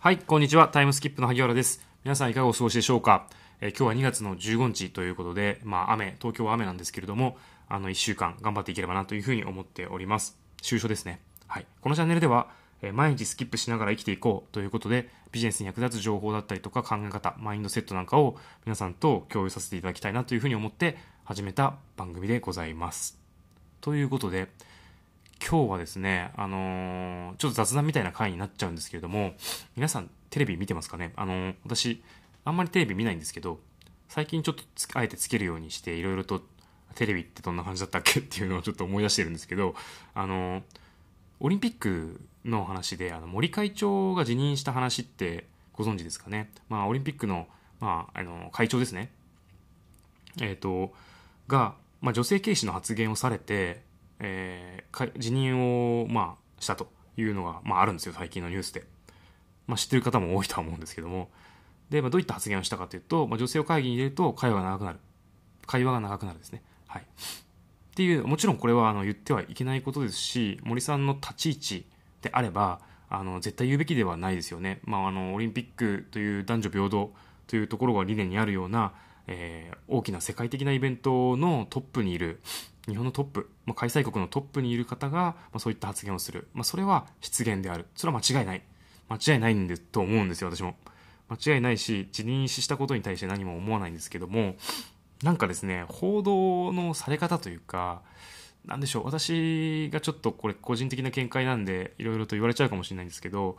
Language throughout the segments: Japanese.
はい、こんにちは。タイムスキップの萩原です。皆さんいかがお過ごしでしょうか、えー今日は2月の15日ということで、まあ雨、東京は雨なんですけれども、あの1週間頑張っていければなというふうに思っております。終所ですね。はい。このチャンネルでは、えー毎日スキップしながら生きていこうということで、ビジネスに役立つ情報だったりとか考え方、マインドセットなんかを皆さんと共有させていただきたいなというふうに思って始めた番組でございます。ということで、今日はですね、あのーちょっと雑談みたいな回になっちゃうんですけれども、皆さんテレビ見てますかね？あのー私、あんまりテレビ見ないんですけど、最近ちょっとあえてつけるようにして、いろいろとテレビってどんな感じだったっけ？っていうのをちょっと思い出してるんですけど、あのーオリンピックの話で、あの森会長が辞任した話ってご存知ですかね？まあ、オリンピックの、まあ、あの会長ですね。えっ、と、が、まあ、女性軽視の発言をされて、えー辞任を、まあ、したというのが、まあ、あるんですよ、最近のニュースで。まあ、知ってる方も多いとは思うんですけども。で、まあ、どういった発言をしたかというと、まあ、女性を会議に入れると会話が長くなる。会話が長くなるですね。はい。っていう、もちろんこれはあの言ってはいけないことですし、森さんの立ち位置であれば、あの、絶対言うべきではないですよね。まあ、あの、オリンピックという男女平等というところが理念にあるような、えー大きな世界的なイベントのトップにいる、日本のトップ、まあ、開催国のトップにいる方が、まあ、そういった発言をする。まあ、それは失言である。それは間違いない。間違いないんでと思うんですよ、私も。間違いないし、辞任したことに対して何も思わないんですけども、なんかですね、報道のされ方というか、なんでしょう、私がちょっとこれ個人的な見解なんで、いろいろと言われちゃうかもしれないんですけど、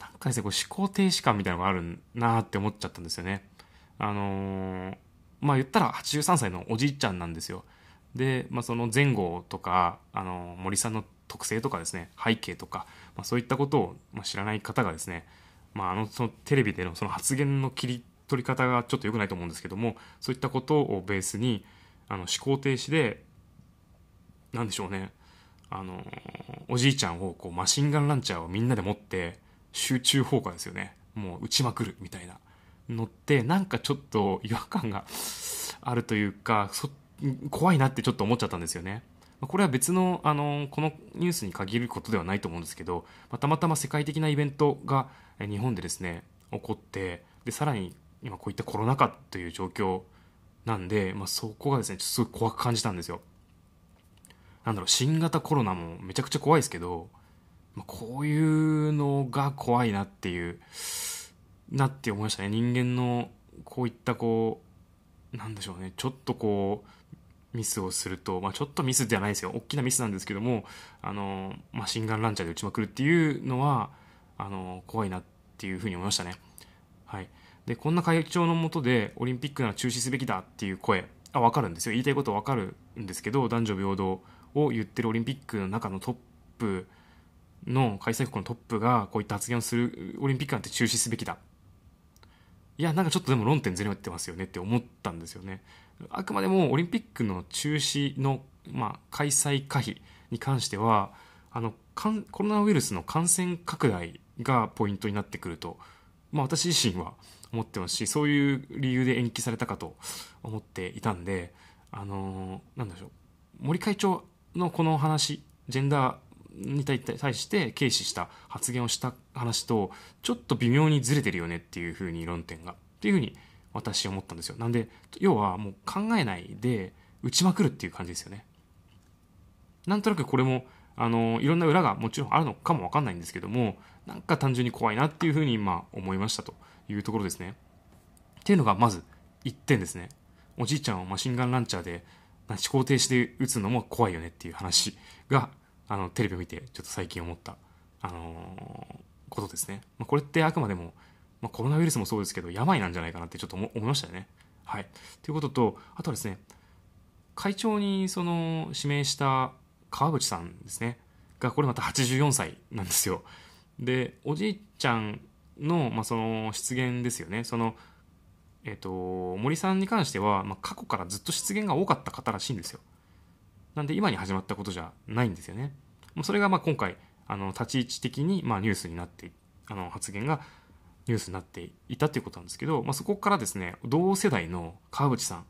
なんかですね、これ思考停止感みたいなのがあるなーって思っちゃったんですよね。あのーまあ言ったら83歳のおじいちゃんなんですよ。で、まあその前後とか、あの森さんの特性とかですね、背景とか、まあそういったことを、知らない方がですね、まああの、そのテレビでのその発言の切り取り方がちょっと良くないと思うんですけども、そういったことをベースに、あの、思考停止で、なんでしょうね、あの、おじいちゃんをこうマシンガンランチャーをみんなで持って、集中砲火ですよね。もう撃ちまくるみたいなのって、なんかちょっと違和感があるというか、そっ怖いなってちょっと思っちゃったんですよね。これは別の、あの、このニュースに限ることではないと思うんですけど、またまたま世界的なイベントが日本でですね、起こって、で、さらに今こういったコロナ禍という状況なんで、まあ、そこがですね、ちょっとすごい怖く感じたんですよ。なんだろう、新型コロナもめちゃくちゃ怖いですけど、まあ、こういうのが怖いなっていう、なって思いましたね。人間のこういったこう、なんでしょうね、ちょっとこう、ミスをすると、まあ、ちょっとミスではないですよ。大きなミスなんですけども、あの、マシンガンランチャーで撃ちまくるっていうのは、あの、怖いなっていうふうに思いましたね。はい。で、こんな会長のもとで、オリンピックなら中止すべきだっていう声、あ、わかるんですよ。言いたいことわかるんですけど、男女平等を言ってるオリンピックの中のトップの開催国のトップがこういった発言をするオリンピックなんて中止すべきだ。いや、なんかちょっとでも論点ずれてますよねって思ったんですよね。あくまでもオリンピックの中止の、まあ、開催可否に関しては、あの、コロナウイルスの感染拡大がポイントになってくると、まあ私自身は思ってますし、そういう理由で延期されたかと思っていたんで、あのーなんでしょう。森会長のこの話、ジェンダーに対対して軽視した発言をした話と、ちょっと微妙にずれてるよねっていうふうに論点が、っていうふうに私思ったんですよ。なんで、要はもう考えないで打ちまくるっていう感じですよね。なんとなくこれも、あの、いろんな裏がもちろんあるのかもわかんないんですけども、なんか単純に怖いなっていうふうに、まあ、思いましたというところですね。っていうのが、まず、1点ですね。おじいちゃんをマシンガンランチャーで、思考停止で撃つのも怖いよねっていう話が、あの、テレビを見て、ちょっと最近思った、あのことですね。まあ、これってあくまでも、まあ、コロナウイルスもそうですけど、病なんじゃないかなってちょっと思いましたよね。はい。ということと、あとはですね、会長にその指名した川口さんですね。がこれまた84歳なんですよ。でおじいちゃんの,、まあその失言ですよね。そのえっ、と森さんに関しては、まあ、過去からずっと失言が多かった方らしいんですよ。なんで今に始まったことじゃないんですよね。もうそれがまあ今回あの立ち位置的にまあニュースになってあの発言がニュースになっていたということなんですけど、まあ、そこからですね同世代の川口さん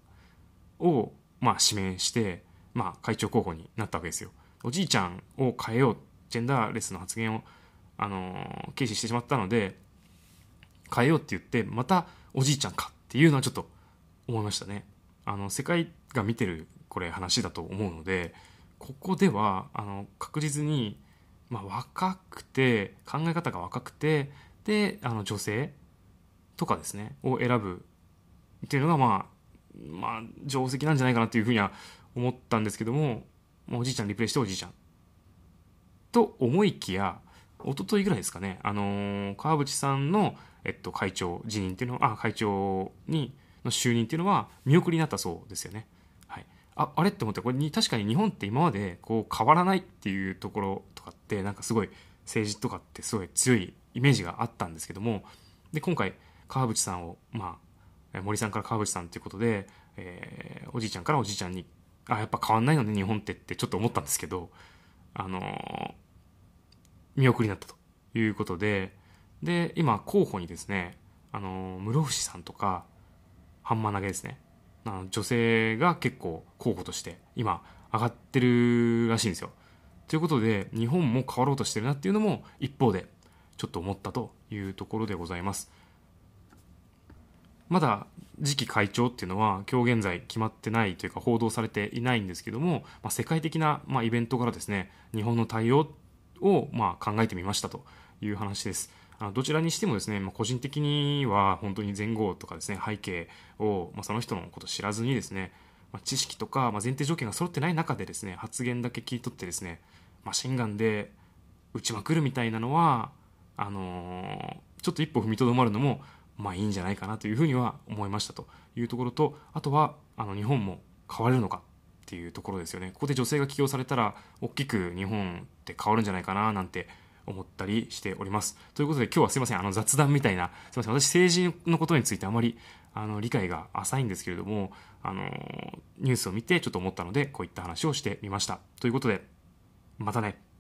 を、まあ、指名して、まあ、会長候補になったわけですよ。おじいちゃんを変えよう、ジェンダーレスの発言を、あの軽視してしまったので、変えようって言ってまたおじいちゃんかっていうのはちょっと思いましたねあの世界が見てるこれ話だと思うのでここではあの確実に、まあ、若くて考え方が若くてであの女性とかですねを選ぶっていうのがまあまあ定石なんじゃないかなっていうふうには思ったんですけどもおじいちゃんリプレイしておじいちゃんと思いきや一昨日ぐらいですかねあのー、川淵さんの、えっと、会長辞任っていうのはあ会長にの就任っていうのは見送りになったそうですよね。はい、ああれって思ってこれに確かに日本って今までこう変わらないっていうところとかってなんかすごい政治とかってすごい強いイメージがあったんですけどもで今回川淵さんを、まあ、森さんから川淵さんということで、えー、おじいちゃんからおじいちゃんにあやっぱ変わんないのね日本ってってちょっと思ったんですけどあのー、見送りになったということでで今候補にですねあのー、室伏さんとかハンマー投げですねあの女性が結構候補として今上がってるらしいんですよ。ということで日本も変わろうとしてるなっていうのも一方でちょっと思ったというところでございますまだ次期会長っていうのは今日現在決まってないというか報道されていないんですけども、まあ、世界的な、まあ、イベントからですね日本の対応を、まあ、考えてみましたという話です。どちらにしてもですね、まあ、個人的には本当に前後とかですね背景を、まあ、その人のこと知らずにですね、まあ、知識とか、ま、前提条件が揃ってない中でですね発言だけ聞い取ってですねマシンガンで撃ちまくるみたいなのはあのー、ちょっと一歩踏みとどまるのもまあいいんじゃないかなというふうには思いましたというところとあとはあの日本も変われるのかっていうところですよね。ここで女性が起用されたら大きく日本って変わるんじゃないかななんて思ったりしております。ということで今日はすいません。あの雑談みたいなすいません。私政治のことについてあまりあの理解が浅いんですけれどもあのニュースを見てちょっと思ったのでこういった話をしてみました。ということでまたね。